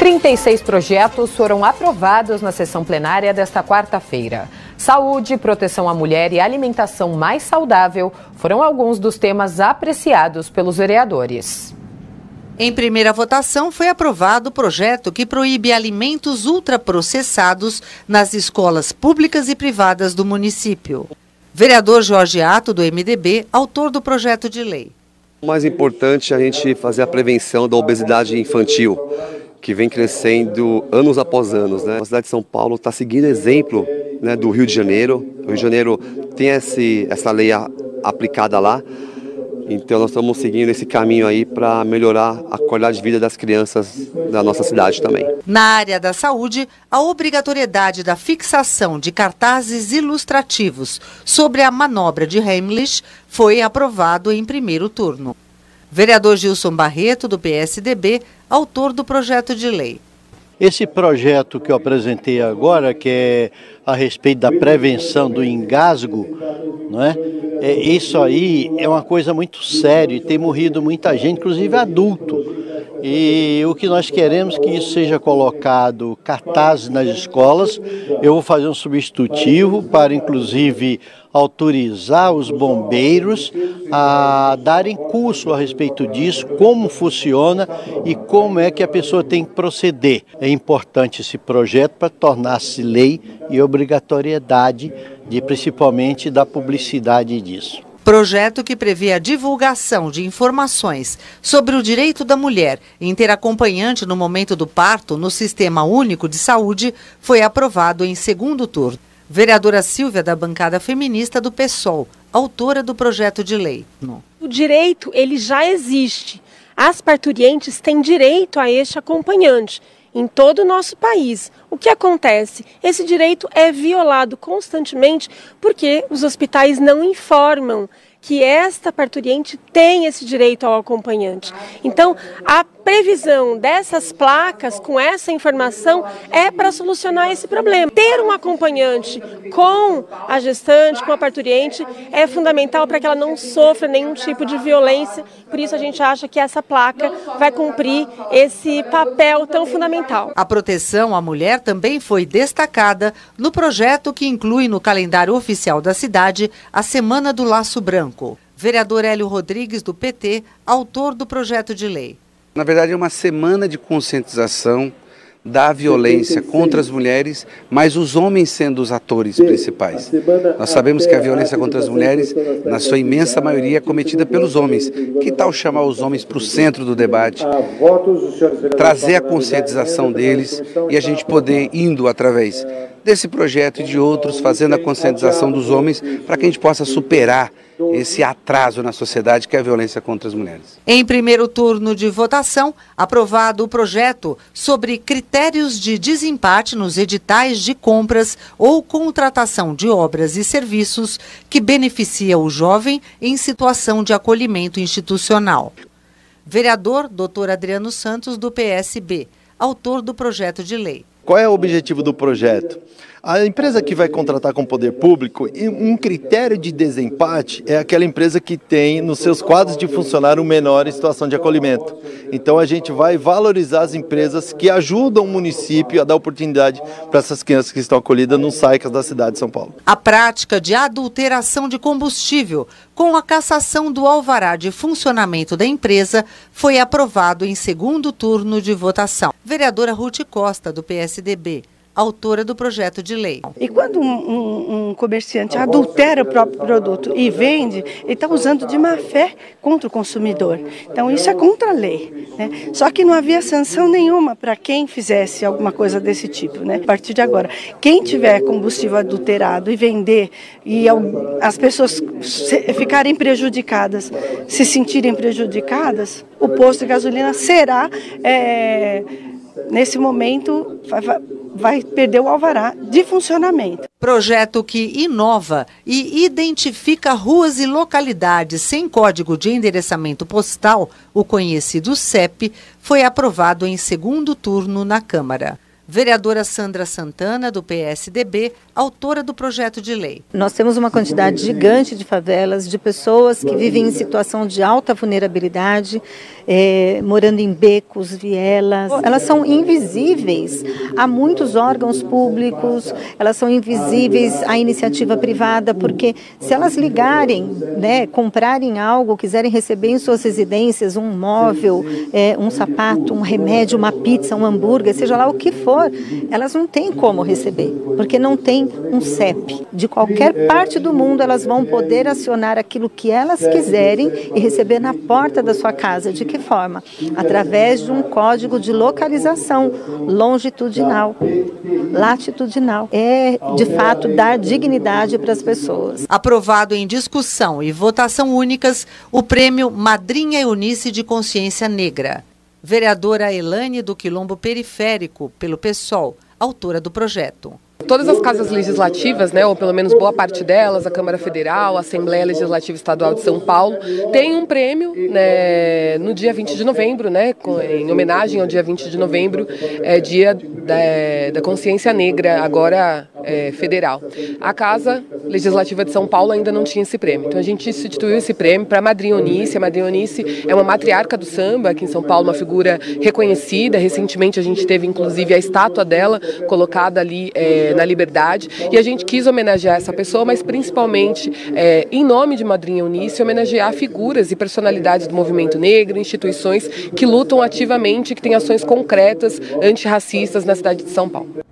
36 projetos foram aprovados na sessão plenária desta quarta-feira. Saúde, proteção à mulher e alimentação mais saudável foram alguns dos temas apreciados pelos vereadores. Em primeira votação, foi aprovado o projeto que proíbe alimentos ultraprocessados nas escolas públicas e privadas do município. Vereador Jorge Ato, do MDB, autor do projeto de lei. O mais importante é a gente fazer a prevenção da obesidade infantil que vem crescendo anos após anos. Né? A cidade de São Paulo está seguindo exemplo né, do Rio de Janeiro. O Rio de Janeiro tem esse, essa lei a, aplicada lá. Então nós estamos seguindo esse caminho aí para melhorar a qualidade de vida das crianças da nossa cidade também. Na área da saúde, a obrigatoriedade da fixação de cartazes ilustrativos sobre a manobra de Heimlich foi aprovado em primeiro turno. Vereador Gilson Barreto, do PSDB, autor do projeto de lei. Esse projeto que eu apresentei agora, que é a respeito da prevenção do engasgo, não é? é isso aí é uma coisa muito séria e tem morrido muita gente, inclusive adulto. E o que nós queremos é que isso seja colocado cartazes nas escolas. Eu vou fazer um substitutivo para, inclusive, autorizar os bombeiros a darem curso a respeito disso, como funciona e como é que a pessoa tem que proceder. É importante esse projeto para tornar-se lei e obrigatoriedade de principalmente da publicidade disso. Projeto que prevê a divulgação de informações sobre o direito da mulher em ter acompanhante no momento do parto no Sistema Único de Saúde foi aprovado em segundo turno. Vereadora Silvia, da bancada feminista do PSOL, autora do projeto de lei. O direito, ele já existe. As parturientes têm direito a este acompanhante em todo o nosso país. O que acontece? Esse direito é violado constantemente porque os hospitais não informam que esta parturiente tem esse direito ao acompanhante. Então, a previsão dessas placas com essa informação é para solucionar esse problema. Ter um acompanhante com a gestante, com a parturiente, é fundamental para que ela não sofra nenhum tipo de violência. Por isso, a gente acha que essa placa vai cumprir esse papel tão fundamental. A proteção à mulher também foi destacada no projeto que inclui no calendário oficial da cidade a Semana do Laço Branco. Vereador Hélio Rodrigues, do PT, autor do projeto de lei. Na verdade, é uma semana de conscientização da violência contra as mulheres, mas os homens sendo os atores principais. Nós sabemos que a violência contra as mulheres, na sua imensa maioria, é cometida pelos homens. Que tal chamar os homens para o centro do debate, trazer a conscientização deles e a gente poder, indo através desse projeto e de outros, fazendo a conscientização dos homens, para que a gente possa superar esse atraso na sociedade que é a violência contra as mulheres. Em primeiro turno de votação, aprovado o projeto sobre critérios de desempate nos editais de compras ou contratação de obras e serviços que beneficia o jovem em situação de acolhimento institucional. Vereador Dr. Adriano Santos, do PSB, autor do projeto de lei. Qual é o objetivo do projeto? A empresa que vai contratar com o poder público, um critério de desempate é aquela empresa que tem nos seus quadros de funcionário menor em situação de acolhimento. Então a gente vai valorizar as empresas que ajudam o município a dar oportunidade para essas crianças que estão acolhidas nos SAICAS da cidade de São Paulo. A prática de adulteração de combustível com a cassação do alvará de funcionamento da empresa foi aprovado em segundo turno de votação. Vereadora Ruth Costa, do PSDB autora do projeto de lei. E quando um, um, um comerciante adultera o próprio produto e vende, ele está usando de má fé contra o consumidor. Então isso é contra a lei. Né? Só que não havia sanção nenhuma para quem fizesse alguma coisa desse tipo. Né? A partir de agora, quem tiver combustível adulterado e vender e as pessoas ficarem prejudicadas, se sentirem prejudicadas, o posto de gasolina será é, nesse momento vai perder o alvará de funcionamento. Projeto que inova e identifica ruas e localidades sem código de endereçamento postal, o conhecido CEP, foi aprovado em segundo turno na Câmara. Vereadora Sandra Santana, do PSDB, autora do projeto de lei. Nós temos uma quantidade gigante de favelas, de pessoas que vivem em situação de alta vulnerabilidade, é, morando em becos, vielas. Elas são invisíveis a muitos órgãos públicos, elas são invisíveis à iniciativa privada, porque se elas ligarem, né, comprarem algo, quiserem receber em suas residências um móvel, é, um sapato, um remédio, uma pizza, um hambúrguer, seja lá o que for, elas não têm como receber, porque não tem um CEP. De qualquer parte do mundo, elas vão poder acionar aquilo que elas quiserem e receber na porta da sua casa. De que forma? Através de um código de localização longitudinal, latitudinal. É, de fato, dar dignidade para as pessoas. Aprovado em discussão e votação únicas o prêmio Madrinha Eunice de Consciência Negra. Vereadora Elane do Quilombo Periférico, pelo PSOL, autora do projeto. Todas as casas legislativas, né, ou pelo menos boa parte delas, a Câmara Federal, a Assembleia Legislativa Estadual de São Paulo, tem um prêmio né, no dia 20 de novembro, né, em homenagem ao dia 20 de novembro, é dia da, da consciência negra, agora é, federal. A Casa Legislativa de São Paulo ainda não tinha esse prêmio. Então a gente instituiu esse prêmio para a Madrinha Eunice. A Madrinha Eunice é uma matriarca do samba aqui em São Paulo, uma figura reconhecida. Recentemente a gente teve inclusive a estátua dela colocada ali é, na Liberdade. E a gente quis homenagear essa pessoa, mas principalmente é, em nome de Madrinha Eunice, homenagear figuras e personalidades do movimento negro, instituições que lutam ativamente, que têm ações concretas antirracistas na cidade de São Paulo.